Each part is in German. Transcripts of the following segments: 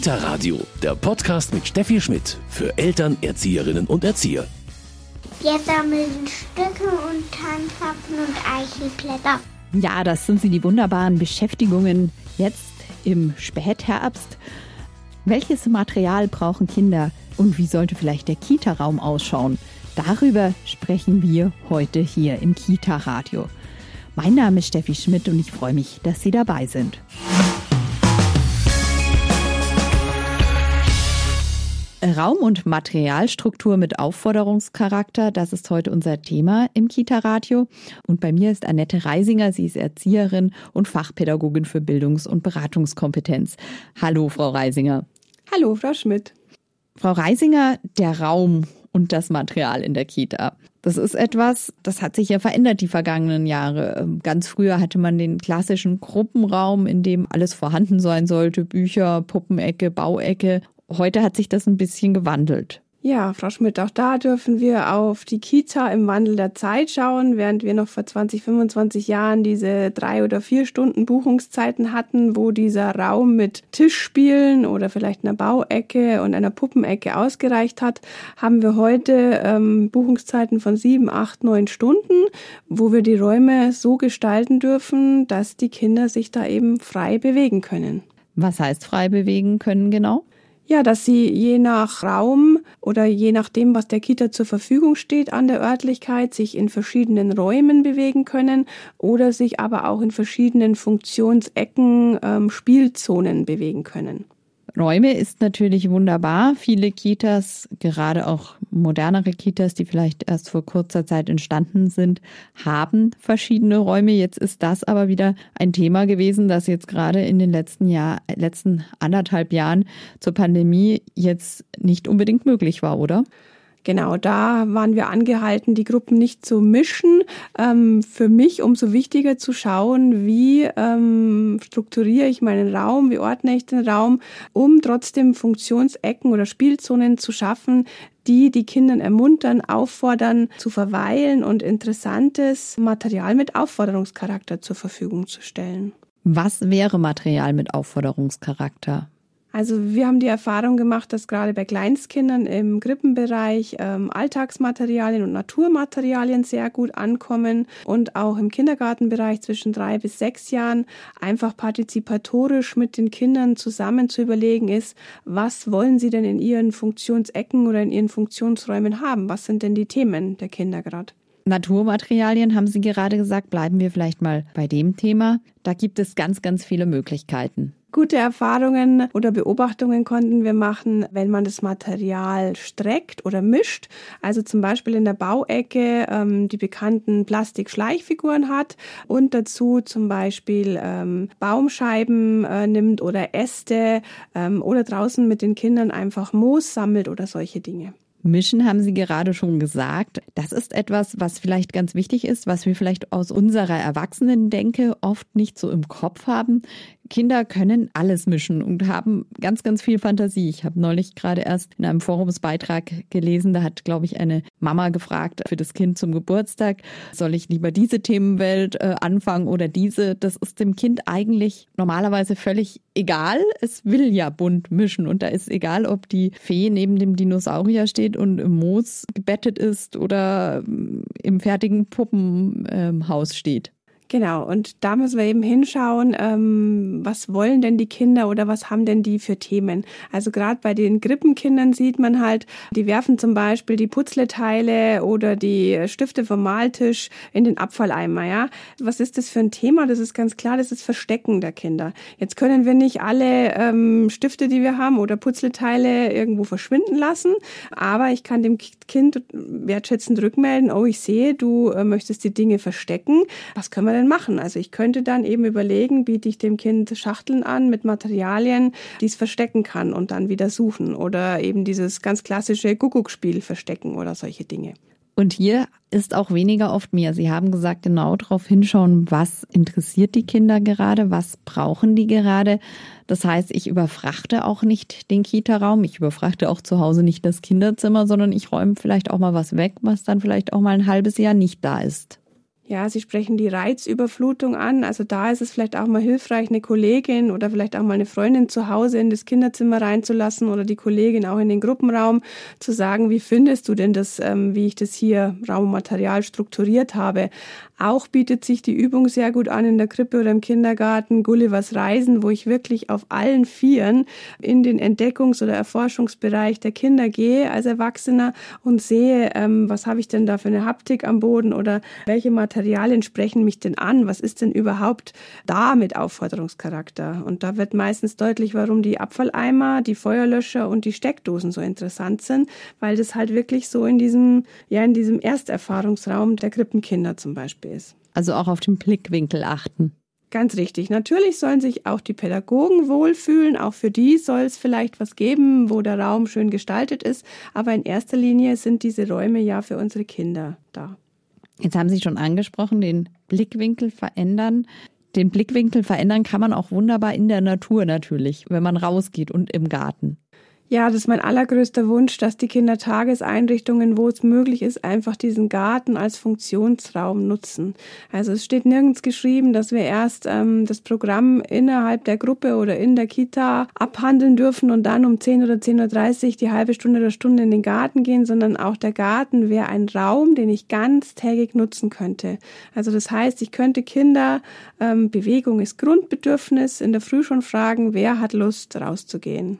Kita Radio, der Podcast mit Steffi Schmidt für Eltern, Erzieherinnen und Erzieher. Wir sammeln Stücke und Tannenpfropfen und Eichelblätter. Ja, das sind sie, die wunderbaren Beschäftigungen jetzt im Spätherbst. Welches Material brauchen Kinder und wie sollte vielleicht der Kita-Raum ausschauen? Darüber sprechen wir heute hier im Kita-Radio. Mein Name ist Steffi Schmidt und ich freue mich, dass Sie dabei sind. Raum- und Materialstruktur mit Aufforderungscharakter, das ist heute unser Thema im Kita-Radio. Und bei mir ist Annette Reisinger, sie ist Erzieherin und Fachpädagogin für Bildungs- und Beratungskompetenz. Hallo, Frau Reisinger. Hallo, Frau Schmidt. Frau Reisinger, der Raum und das Material in der Kita. Das ist etwas, das hat sich ja verändert die vergangenen Jahre. Ähm, ganz früher hatte man den klassischen Gruppenraum, in dem alles vorhanden sein sollte, Bücher, Puppenecke, Bauecke. Heute hat sich das ein bisschen gewandelt. Ja, Frau Schmidt, auch da dürfen wir auf die Kita im Wandel der Zeit schauen, während wir noch vor 20, 25 Jahren diese drei oder vier Stunden Buchungszeiten hatten, wo dieser Raum mit Tischspielen oder vielleicht einer Bauecke und einer Puppenecke ausgereicht hat, haben wir heute ähm, Buchungszeiten von sieben, acht, neun Stunden, wo wir die Räume so gestalten dürfen, dass die Kinder sich da eben frei bewegen können. Was heißt frei bewegen können genau? Ja, dass sie je nach Raum oder je nachdem, was der Kita zur Verfügung steht an der Örtlichkeit, sich in verschiedenen Räumen bewegen können oder sich aber auch in verschiedenen Funktionsecken, ähm, Spielzonen bewegen können. Räume ist natürlich wunderbar. Viele Kitas, gerade auch modernere Kitas, die vielleicht erst vor kurzer Zeit entstanden sind, haben verschiedene Räume. Jetzt ist das aber wieder ein Thema gewesen, das jetzt gerade in den letzten Jahr, letzten anderthalb Jahren zur Pandemie jetzt nicht unbedingt möglich war, oder? Genau, da waren wir angehalten, die Gruppen nicht zu mischen. Ähm, für mich umso wichtiger zu schauen, wie ähm, strukturiere ich meinen Raum, wie ordne ich den Raum, um trotzdem Funktionsecken oder Spielzonen zu schaffen, die die Kinder ermuntern, auffordern, zu verweilen und interessantes Material mit Aufforderungscharakter zur Verfügung zu stellen. Was wäre Material mit Aufforderungscharakter? Also wir haben die Erfahrung gemacht, dass gerade bei Kleinstkindern im Krippenbereich ähm, Alltagsmaterialien und Naturmaterialien sehr gut ankommen und auch im Kindergartenbereich zwischen drei bis sechs Jahren einfach partizipatorisch mit den Kindern zusammen zu überlegen ist, was wollen sie denn in ihren Funktionsecken oder in ihren Funktionsräumen haben? Was sind denn die Themen der Kinder gerade? Naturmaterialien haben Sie gerade gesagt. Bleiben wir vielleicht mal bei dem Thema. Da gibt es ganz, ganz viele Möglichkeiten. Gute Erfahrungen oder Beobachtungen konnten wir machen, wenn man das Material streckt oder mischt. Also zum Beispiel in der Bauecke ähm, die bekannten Plastikschleichfiguren hat und dazu zum Beispiel ähm, Baumscheiben äh, nimmt oder Äste ähm, oder draußen mit den Kindern einfach Moos sammelt oder solche Dinge. Mischen haben Sie gerade schon gesagt. Das ist etwas, was vielleicht ganz wichtig ist, was wir vielleicht aus unserer Erwachsenen-Denke oft nicht so im Kopf haben. Kinder können alles mischen und haben ganz, ganz viel Fantasie. Ich habe neulich gerade erst in einem Forumsbeitrag gelesen, da hat, glaube ich, eine Mama gefragt für das Kind zum Geburtstag, soll ich lieber diese Themenwelt äh, anfangen oder diese? Das ist dem Kind eigentlich normalerweise völlig egal. Es will ja bunt mischen und da ist egal, ob die Fee neben dem Dinosaurier steht und im Moos gebettet ist oder mm, im fertigen Puppenhaus ähm, steht. Genau, und da müssen wir eben hinschauen, ähm, was wollen denn die Kinder oder was haben denn die für Themen. Also gerade bei den Krippenkindern sieht man halt, die werfen zum Beispiel die Putzleteile oder die Stifte vom Maltisch in den Abfalleimer. Ja, Was ist das für ein Thema? Das ist ganz klar, das ist Verstecken der Kinder. Jetzt können wir nicht alle ähm, Stifte, die wir haben oder Putzleteile irgendwo verschwinden lassen, aber ich kann dem Kind wertschätzend rückmelden, oh, ich sehe, du äh, möchtest die Dinge verstecken. Was können wir denn machen? Also ich könnte dann eben überlegen, biete ich dem Kind Schachteln an mit Materialien, die es verstecken kann und dann wieder suchen oder eben dieses ganz klassische Kuckuckspiel verstecken oder solche Dinge. Und hier ist auch weniger oft mehr. Sie haben gesagt, genau darauf hinschauen, was interessiert die Kinder gerade, was brauchen die gerade. Das heißt, ich überfrachte auch nicht den Kita-Raum, ich überfrachte auch zu Hause nicht das Kinderzimmer, sondern ich räume vielleicht auch mal was weg, was dann vielleicht auch mal ein halbes Jahr nicht da ist. Ja, Sie sprechen die Reizüberflutung an. Also da ist es vielleicht auch mal hilfreich, eine Kollegin oder vielleicht auch mal eine Freundin zu Hause in das Kinderzimmer reinzulassen oder die Kollegin auch in den Gruppenraum zu sagen, wie findest du denn das, ähm, wie ich das hier Raummaterial strukturiert habe. Auch bietet sich die Übung sehr gut an in der Krippe oder im Kindergarten, Gullivers Reisen, wo ich wirklich auf allen Vieren in den Entdeckungs- oder Erforschungsbereich der Kinder gehe als Erwachsener und sehe, ähm, was habe ich denn da für eine Haptik am Boden oder welche Materialien sprechen mich denn an? Was ist denn überhaupt da mit Aufforderungscharakter? Und da wird meistens deutlich, warum die Abfalleimer, die Feuerlöscher und die Steckdosen so interessant sind, weil das halt wirklich so in diesem, ja, in diesem Ersterfahrungsraum der Krippenkinder zum Beispiel ist. Also auch auf den Blickwinkel achten. Ganz richtig. Natürlich sollen sich auch die Pädagogen wohlfühlen. Auch für die soll es vielleicht was geben, wo der Raum schön gestaltet ist. Aber in erster Linie sind diese Räume ja für unsere Kinder da. Jetzt haben Sie schon angesprochen, den Blickwinkel verändern. Den Blickwinkel verändern kann man auch wunderbar in der Natur natürlich, wenn man rausgeht und im Garten. Ja, das ist mein allergrößter Wunsch, dass die Kindertageseinrichtungen, wo es möglich ist, einfach diesen Garten als Funktionsraum nutzen. Also es steht nirgends geschrieben, dass wir erst ähm, das Programm innerhalb der Gruppe oder in der Kita abhandeln dürfen und dann um 10 oder 10.30 Uhr die halbe Stunde oder Stunde in den Garten gehen, sondern auch der Garten wäre ein Raum, den ich ganztägig nutzen könnte. Also das heißt, ich könnte Kinder, ähm, Bewegung ist Grundbedürfnis, in der Früh schon fragen, wer hat Lust rauszugehen.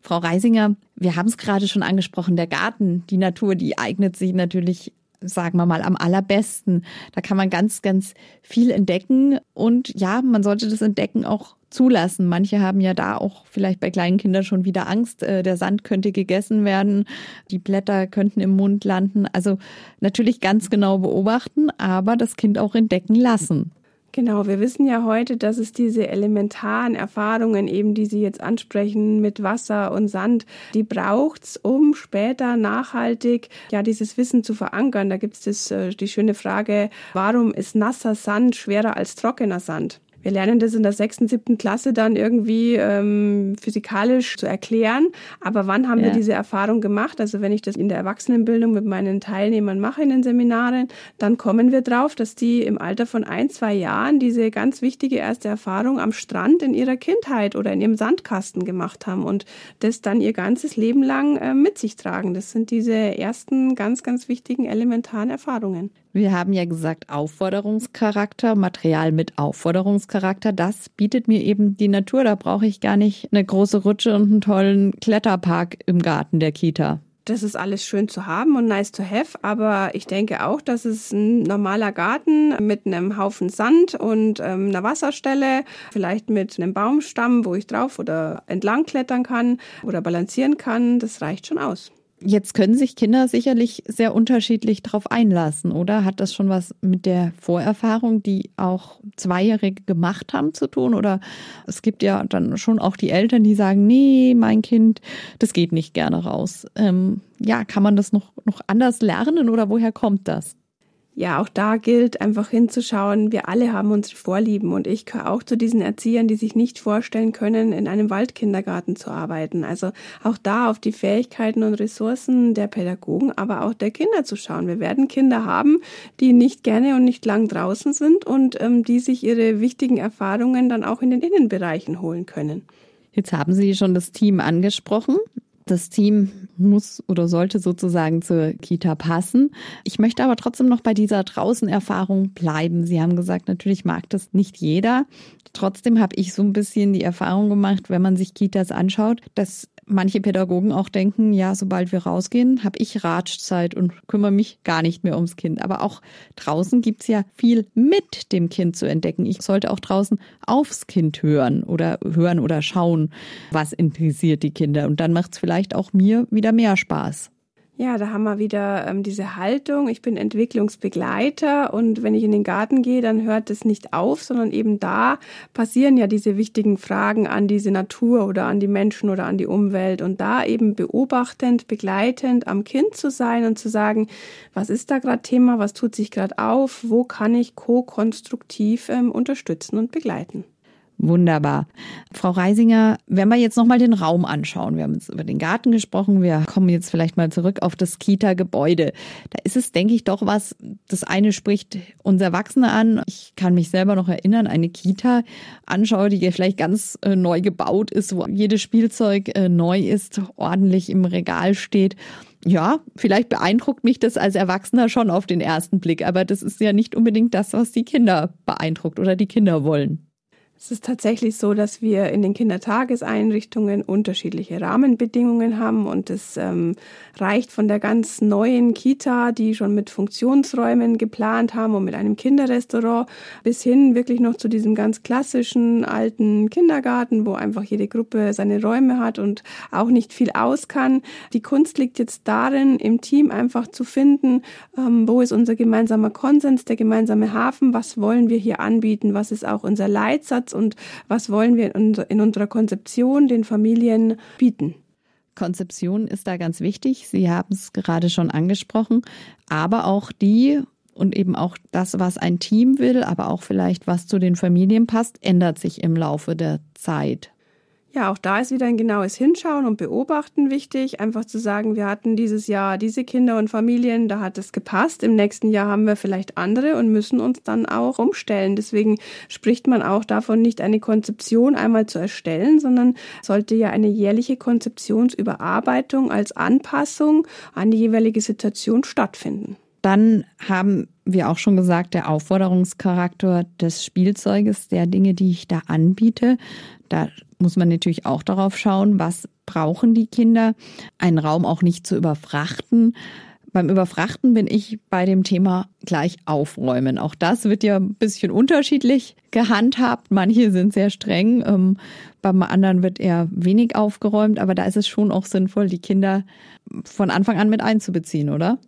Frau Reisinger, wir haben es gerade schon angesprochen, der Garten, die Natur, die eignet sich natürlich sagen wir mal, am allerbesten. Da kann man ganz, ganz viel entdecken. Und ja, man sollte das Entdecken auch zulassen. Manche haben ja da auch vielleicht bei kleinen Kindern schon wieder Angst, äh, der Sand könnte gegessen werden, die Blätter könnten im Mund landen. Also natürlich ganz genau beobachten, aber das Kind auch entdecken lassen. Genau, wir wissen ja heute, dass es diese elementaren Erfahrungen, eben die Sie jetzt ansprechen mit Wasser und Sand, die braucht's, um später nachhaltig ja dieses Wissen zu verankern. Da gibt es äh, die schöne Frage, warum ist nasser Sand schwerer als trockener Sand? Wir lernen das in der sechsten, siebten Klasse dann irgendwie ähm, physikalisch zu erklären. Aber wann haben ja. wir diese Erfahrung gemacht? Also wenn ich das in der Erwachsenenbildung mit meinen Teilnehmern mache in den Seminaren, dann kommen wir drauf, dass die im Alter von ein, zwei Jahren diese ganz wichtige erste Erfahrung am Strand in ihrer Kindheit oder in ihrem Sandkasten gemacht haben und das dann ihr ganzes Leben lang äh, mit sich tragen. Das sind diese ersten ganz, ganz wichtigen elementaren Erfahrungen. Wir haben ja gesagt, Aufforderungscharakter, Material mit Aufforderungscharakter, das bietet mir eben die Natur. Da brauche ich gar nicht eine große Rutsche und einen tollen Kletterpark im Garten der Kita. Das ist alles schön zu haben und nice to have, aber ich denke auch, dass es ein normaler Garten mit einem Haufen Sand und ähm, einer Wasserstelle, vielleicht mit einem Baumstamm, wo ich drauf oder entlang klettern kann oder balancieren kann, das reicht schon aus. Jetzt können sich Kinder sicherlich sehr unterschiedlich darauf einlassen, oder? Hat das schon was mit der Vorerfahrung, die auch Zweijährige gemacht haben, zu tun? Oder es gibt ja dann schon auch die Eltern, die sagen, nee, mein Kind, das geht nicht gerne raus. Ähm, ja, kann man das noch, noch anders lernen oder woher kommt das? Ja, auch da gilt einfach hinzuschauen, wir alle haben unsere Vorlieben und ich gehöre auch zu diesen Erziehern, die sich nicht vorstellen können, in einem Waldkindergarten zu arbeiten. Also auch da auf die Fähigkeiten und Ressourcen der Pädagogen, aber auch der Kinder zu schauen. Wir werden Kinder haben, die nicht gerne und nicht lang draußen sind und ähm, die sich ihre wichtigen Erfahrungen dann auch in den Innenbereichen holen können. Jetzt haben Sie schon das Team angesprochen. Das Team muss oder sollte sozusagen zur Kita passen. Ich möchte aber trotzdem noch bei dieser Draußenerfahrung bleiben. Sie haben gesagt, natürlich mag das nicht jeder. Trotzdem habe ich so ein bisschen die Erfahrung gemacht, wenn man sich Kitas anschaut, dass manche Pädagogen auch denken, ja, sobald wir rausgehen, habe ich Ratschzeit und kümmere mich gar nicht mehr ums Kind. Aber auch draußen gibt's ja viel mit dem Kind zu entdecken. Ich sollte auch draußen aufs Kind hören oder hören oder schauen, was interessiert die Kinder. Und dann macht's vielleicht auch mir wieder mehr Spaß. Ja, da haben wir wieder ähm, diese Haltung. Ich bin Entwicklungsbegleiter und wenn ich in den Garten gehe, dann hört es nicht auf, sondern eben da passieren ja diese wichtigen Fragen an diese Natur oder an die Menschen oder an die Umwelt und da eben beobachtend, begleitend am Kind zu sein und zu sagen, was ist da gerade Thema, was tut sich gerade auf, wo kann ich co-konstruktiv ähm, unterstützen und begleiten. Wunderbar. Frau Reisinger, wenn wir jetzt nochmal den Raum anschauen, wir haben jetzt über den Garten gesprochen, wir kommen jetzt vielleicht mal zurück auf das Kita-Gebäude. Da ist es, denke ich, doch was, das eine spricht uns Erwachsene an. Ich kann mich selber noch erinnern, eine Kita anschaue, die vielleicht ganz äh, neu gebaut ist, wo jedes Spielzeug äh, neu ist, ordentlich im Regal steht ja, vielleicht beeindruckt mich das als Erwachsener schon auf den ersten Blick, aber das ist ja nicht unbedingt das, was die Kinder beeindruckt oder die Kinder wollen. Es ist tatsächlich so, dass wir in den Kindertageseinrichtungen unterschiedliche Rahmenbedingungen haben und es ähm, reicht von der ganz neuen Kita, die schon mit Funktionsräumen geplant haben und mit einem Kinderrestaurant, bis hin wirklich noch zu diesem ganz klassischen alten Kindergarten, wo einfach jede Gruppe seine Räume hat und auch nicht viel aus kann. Die Kunst liegt jetzt darin, im Team einfach zu finden, ähm, wo ist unser gemeinsamer Konsens, der gemeinsame Hafen, was wollen wir hier anbieten, was ist auch unser Leitsatz und was wollen wir in unserer Konzeption den Familien bieten. Konzeption ist da ganz wichtig. Sie haben es gerade schon angesprochen, aber auch die und eben auch das, was ein Team will, aber auch vielleicht was zu den Familien passt, ändert sich im Laufe der Zeit. Ja, auch da ist wieder ein genaues Hinschauen und Beobachten wichtig. Einfach zu sagen, wir hatten dieses Jahr diese Kinder und Familien, da hat es gepasst. Im nächsten Jahr haben wir vielleicht andere und müssen uns dann auch umstellen. Deswegen spricht man auch davon, nicht eine Konzeption einmal zu erstellen, sondern sollte ja eine jährliche Konzeptionsüberarbeitung als Anpassung an die jeweilige Situation stattfinden. Dann haben wir auch schon gesagt, der Aufforderungscharakter des Spielzeuges, der Dinge, die ich da anbiete. Da muss man natürlich auch darauf schauen, was brauchen die Kinder, einen Raum auch nicht zu überfrachten. Beim Überfrachten bin ich bei dem Thema gleich aufräumen. Auch das wird ja ein bisschen unterschiedlich gehandhabt. Manche sind sehr streng, ähm, beim anderen wird eher wenig aufgeräumt, aber da ist es schon auch sinnvoll, die Kinder von Anfang an mit einzubeziehen, oder?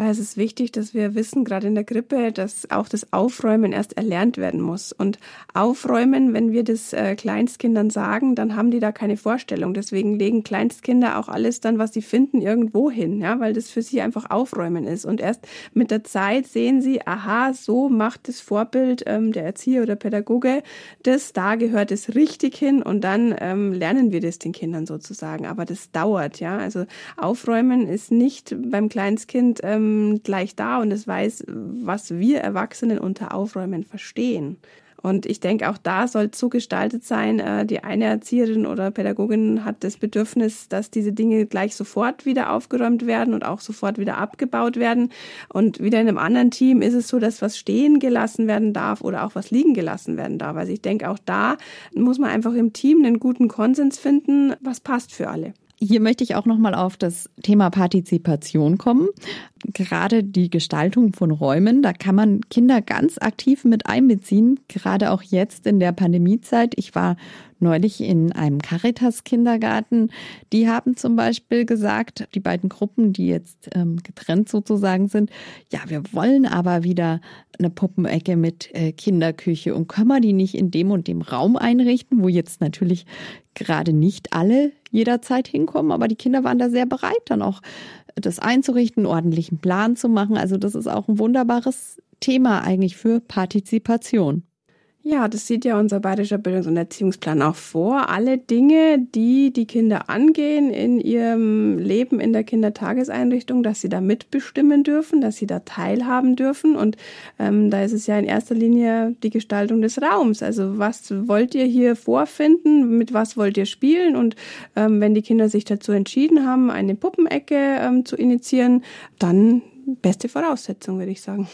Da ist es wichtig, dass wir wissen, gerade in der Grippe, dass auch das Aufräumen erst erlernt werden muss. Und Aufräumen, wenn wir das äh, Kleinstkindern sagen, dann haben die da keine Vorstellung. Deswegen legen Kleinstkinder auch alles dann, was sie finden, irgendwo hin, ja, weil das für sie einfach Aufräumen ist. Und erst mit der Zeit sehen sie, aha, so macht das Vorbild ähm, der Erzieher oder Pädagoge das, da gehört es richtig hin und dann ähm, lernen wir das den Kindern sozusagen. Aber das dauert, ja. Also Aufräumen ist nicht beim Kleinstkind ähm, ähm, gleich da und es weiß, was wir Erwachsenen unter Aufräumen verstehen. Und ich denke, auch da soll es so gestaltet sein, äh, die eine Erzieherin oder Pädagogin hat das Bedürfnis, dass diese Dinge gleich sofort wieder aufgeräumt werden und auch sofort wieder abgebaut werden. Und wieder in einem anderen Team ist es so, dass was stehen gelassen werden darf oder auch was liegen gelassen werden darf. Also ich denke, auch da muss man einfach im Team einen guten Konsens finden, was passt für alle. Hier möchte ich auch nochmal auf das Thema Partizipation kommen. Gerade die Gestaltung von Räumen, da kann man Kinder ganz aktiv mit einbeziehen, gerade auch jetzt in der Pandemiezeit. Ich war neulich in einem Caritas-Kindergarten. Die haben zum Beispiel gesagt, die beiden Gruppen, die jetzt ähm, getrennt sozusagen sind, ja, wir wollen aber wieder eine Puppenecke mit äh, Kinderküche und können wir die nicht in dem und dem Raum einrichten, wo jetzt natürlich gerade nicht alle jederzeit hinkommen, aber die Kinder waren da sehr bereit, dann auch das einzurichten, ordentlichen Plan zu machen. Also das ist auch ein wunderbares Thema eigentlich für Partizipation. Ja, das sieht ja unser bayerischer Bildungs- und Erziehungsplan auch vor. Alle Dinge, die die Kinder angehen in ihrem Leben in der Kindertageseinrichtung, dass sie da mitbestimmen dürfen, dass sie da teilhaben dürfen. Und ähm, da ist es ja in erster Linie die Gestaltung des Raums. Also was wollt ihr hier vorfinden? Mit was wollt ihr spielen? Und ähm, wenn die Kinder sich dazu entschieden haben, eine Puppenecke ähm, zu initiieren, dann beste Voraussetzung, würde ich sagen.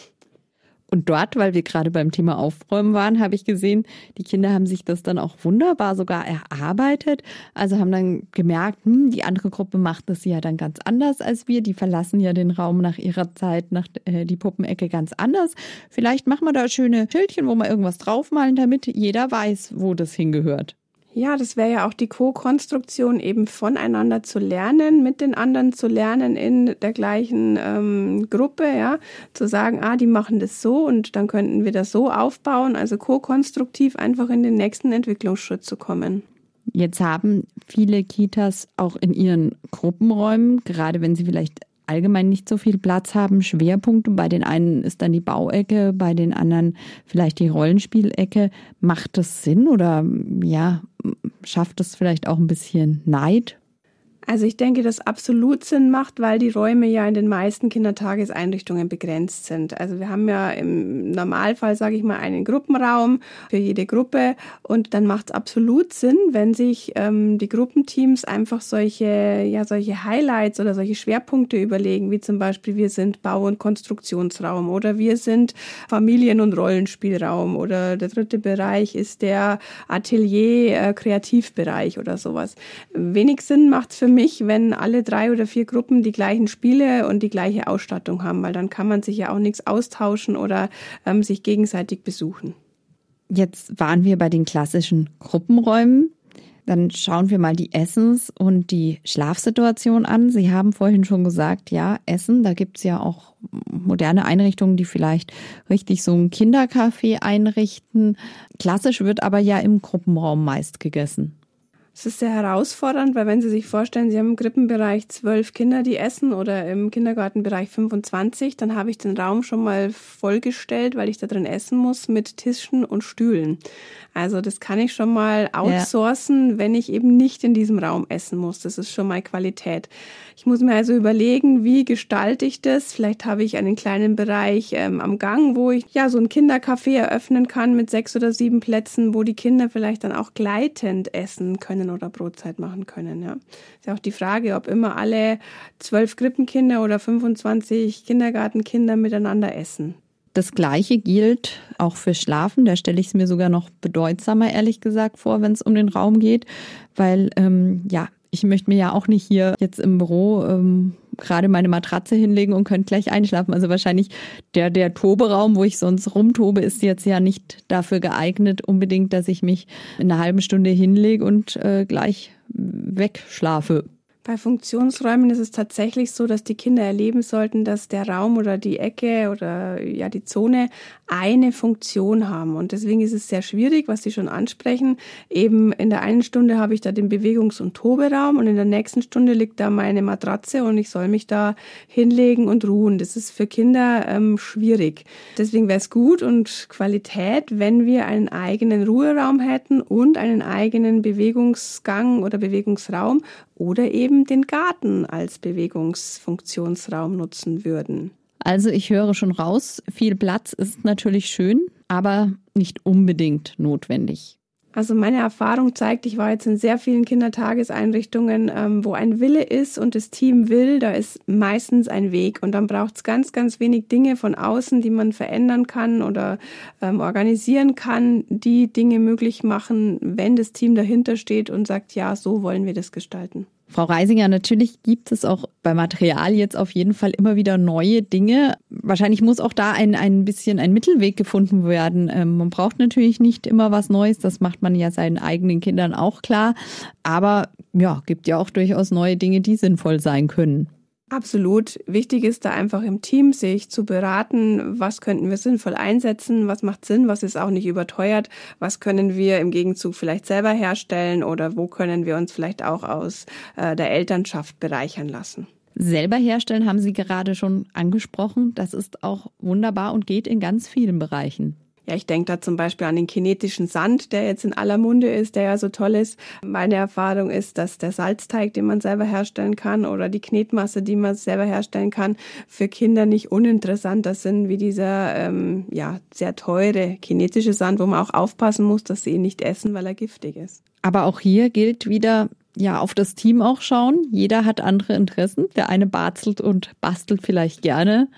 Und dort, weil wir gerade beim Thema Aufräumen waren, habe ich gesehen, die Kinder haben sich das dann auch wunderbar sogar erarbeitet. Also haben dann gemerkt, hm, die andere Gruppe macht das ja dann ganz anders als wir. Die verlassen ja den Raum nach ihrer Zeit, nach äh, die Puppenecke ganz anders. Vielleicht machen wir da schöne Schildchen, wo wir irgendwas draufmalen, damit jeder weiß, wo das hingehört. Ja, das wäre ja auch die Co-Konstruktion, eben voneinander zu lernen, mit den anderen zu lernen in der gleichen ähm, Gruppe, ja, zu sagen, ah, die machen das so und dann könnten wir das so aufbauen, also co-konstruktiv einfach in den nächsten Entwicklungsschritt zu kommen. Jetzt haben viele Kitas auch in ihren Gruppenräumen, gerade wenn sie vielleicht allgemein nicht so viel Platz haben, Schwerpunkte. Bei den einen ist dann die Bauecke, bei den anderen vielleicht die Rollenspielecke. Macht das Sinn oder ja, schafft das vielleicht auch ein bisschen Neid also ich denke, dass absolut Sinn macht, weil die Räume ja in den meisten Kindertageseinrichtungen begrenzt sind. Also wir haben ja im Normalfall, sage ich mal, einen Gruppenraum für jede Gruppe und dann macht es absolut Sinn, wenn sich ähm, die Gruppenteams einfach solche, ja, solche Highlights oder solche Schwerpunkte überlegen, wie zum Beispiel wir sind Bau- und Konstruktionsraum oder wir sind Familien- und Rollenspielraum oder der dritte Bereich ist der Atelier-Kreativbereich äh, oder sowas. Wenig Sinn macht es für mich, wenn alle drei oder vier Gruppen die gleichen Spiele und die gleiche Ausstattung haben, weil dann kann man sich ja auch nichts austauschen oder ähm, sich gegenseitig besuchen. Jetzt waren wir bei den klassischen Gruppenräumen. Dann schauen wir mal die Essens- und die Schlafsituation an. Sie haben vorhin schon gesagt, ja, Essen, da gibt es ja auch moderne Einrichtungen, die vielleicht richtig so ein Kindercafé einrichten. Klassisch wird aber ja im Gruppenraum meist gegessen. Es ist sehr herausfordernd, weil wenn Sie sich vorstellen, Sie haben im Krippenbereich zwölf Kinder, die essen oder im Kindergartenbereich 25, dann habe ich den Raum schon mal vollgestellt, weil ich da drin essen muss mit Tischen und Stühlen. Also das kann ich schon mal outsourcen, ja. wenn ich eben nicht in diesem Raum essen muss. Das ist schon mal Qualität. Ich muss mir also überlegen, wie gestalte ich das? Vielleicht habe ich einen kleinen Bereich ähm, am Gang, wo ich ja so ein Kindercafé eröffnen kann mit sechs oder sieben Plätzen, wo die Kinder vielleicht dann auch gleitend essen können oder Brotzeit machen können. Ja. Ist ja auch die Frage, ob immer alle zwölf Krippenkinder oder 25 Kindergartenkinder miteinander essen. Das Gleiche gilt auch für Schlafen. Da stelle ich es mir sogar noch bedeutsamer, ehrlich gesagt, vor, wenn es um den Raum geht, weil ähm, ja, ich möchte mir ja auch nicht hier jetzt im Büro ähm, gerade meine Matratze hinlegen und könnte gleich einschlafen. Also wahrscheinlich der, der Toberaum, wo ich sonst rumtobe, ist jetzt ja nicht dafür geeignet, unbedingt, dass ich mich in einer halben Stunde hinlege und äh, gleich wegschlafe. Bei Funktionsräumen ist es tatsächlich so, dass die Kinder erleben sollten, dass der Raum oder die Ecke oder ja die Zone eine Funktion haben. Und deswegen ist es sehr schwierig, was Sie schon ansprechen. Eben in der einen Stunde habe ich da den Bewegungs- und Toberaum und in der nächsten Stunde liegt da meine Matratze und ich soll mich da hinlegen und ruhen. Das ist für Kinder ähm, schwierig. Deswegen wäre es gut und Qualität, wenn wir einen eigenen Ruheraum hätten und einen eigenen Bewegungsgang oder Bewegungsraum oder eben den Garten als Bewegungsfunktionsraum nutzen würden. Also ich höre schon raus, viel Platz ist natürlich schön, aber nicht unbedingt notwendig. Also meine Erfahrung zeigt, ich war jetzt in sehr vielen Kindertageseinrichtungen, ähm, wo ein Wille ist und das Team will, da ist meistens ein Weg. Und dann braucht es ganz, ganz wenig Dinge von außen, die man verändern kann oder ähm, organisieren kann, die Dinge möglich machen, wenn das Team dahinter steht und sagt, ja, so wollen wir das gestalten. Frau Reisinger, natürlich gibt es auch bei Material jetzt auf jeden Fall immer wieder neue Dinge. Wahrscheinlich muss auch da ein, ein bisschen ein Mittelweg gefunden werden. Ähm, man braucht natürlich nicht immer was Neues, das macht man ja seinen eigenen Kindern auch klar. Aber ja, gibt ja auch durchaus neue Dinge, die sinnvoll sein können. Absolut. Wichtig ist da einfach im Team sich zu beraten, was könnten wir sinnvoll einsetzen, was macht Sinn, was ist auch nicht überteuert, was können wir im Gegenzug vielleicht selber herstellen oder wo können wir uns vielleicht auch aus äh, der Elternschaft bereichern lassen. Selber herstellen haben Sie gerade schon angesprochen. Das ist auch wunderbar und geht in ganz vielen Bereichen. Ja, ich denke da zum Beispiel an den kinetischen Sand, der jetzt in aller Munde ist, der ja so toll ist. Meine Erfahrung ist, dass der Salzteig, den man selber herstellen kann, oder die Knetmasse, die man selber herstellen kann, für Kinder nicht uninteressanter sind wie dieser ähm, ja sehr teure kinetische Sand, wo man auch aufpassen muss, dass sie ihn nicht essen, weil er giftig ist. Aber auch hier gilt wieder, ja, auf das Team auch schauen. Jeder hat andere Interessen. Der eine barzelt und bastelt vielleicht gerne.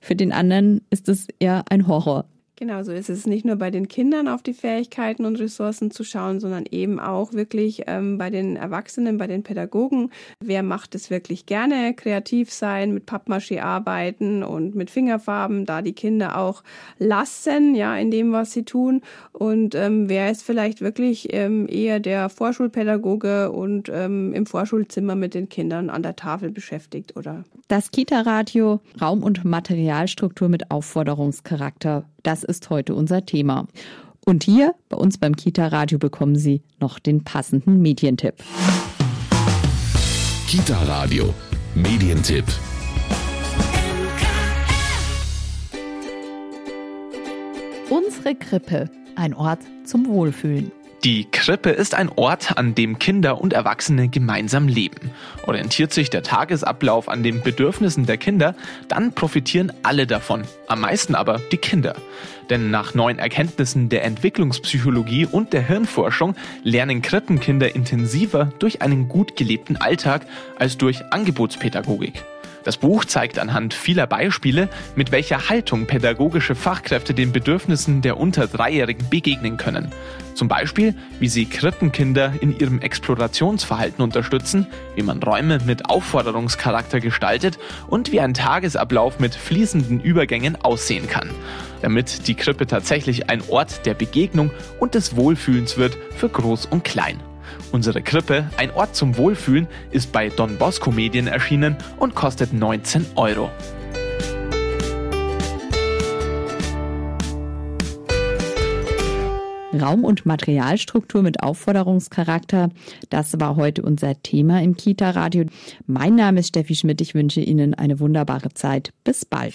Für den anderen ist es eher ein Horror. Genau, so ist es nicht nur bei den Kindern auf die Fähigkeiten und Ressourcen zu schauen, sondern eben auch wirklich ähm, bei den Erwachsenen, bei den Pädagogen. Wer macht es wirklich gerne? Kreativ sein, mit Pappmaché arbeiten und mit Fingerfarben, da die Kinder auch lassen, ja, in dem, was sie tun. Und ähm, wer ist vielleicht wirklich ähm, eher der Vorschulpädagoge und ähm, im Vorschulzimmer mit den Kindern an der Tafel beschäftigt, oder? Das Kita-Radio Raum- und Materialstruktur mit Aufforderungscharakter ist heute unser Thema. Und hier bei uns beim Kita Radio bekommen Sie noch den passenden Medientipp. Kita Radio Medientipp. Unsere Krippe, ein Ort zum Wohlfühlen. Die Krippe ist ein Ort, an dem Kinder und Erwachsene gemeinsam leben. Orientiert sich der Tagesablauf an den Bedürfnissen der Kinder, dann profitieren alle davon, am meisten aber die Kinder. Denn nach neuen Erkenntnissen der Entwicklungspsychologie und der Hirnforschung lernen Krippenkinder intensiver durch einen gut gelebten Alltag als durch Angebotspädagogik. Das Buch zeigt anhand vieler Beispiele, mit welcher Haltung pädagogische Fachkräfte den Bedürfnissen der unter Dreijährigen begegnen können. Zum Beispiel, wie sie Krippenkinder in ihrem Explorationsverhalten unterstützen, wie man Räume mit Aufforderungscharakter gestaltet und wie ein Tagesablauf mit fließenden Übergängen aussehen kann. Damit die Krippe tatsächlich ein Ort der Begegnung und des Wohlfühlens wird für Groß und Klein. Unsere Krippe, ein Ort zum Wohlfühlen, ist bei Don Bosco Medien erschienen und kostet 19 Euro. Raum- und Materialstruktur mit Aufforderungscharakter. Das war heute unser Thema im Kita-Radio. Mein Name ist Steffi Schmidt. Ich wünsche Ihnen eine wunderbare Zeit. Bis bald.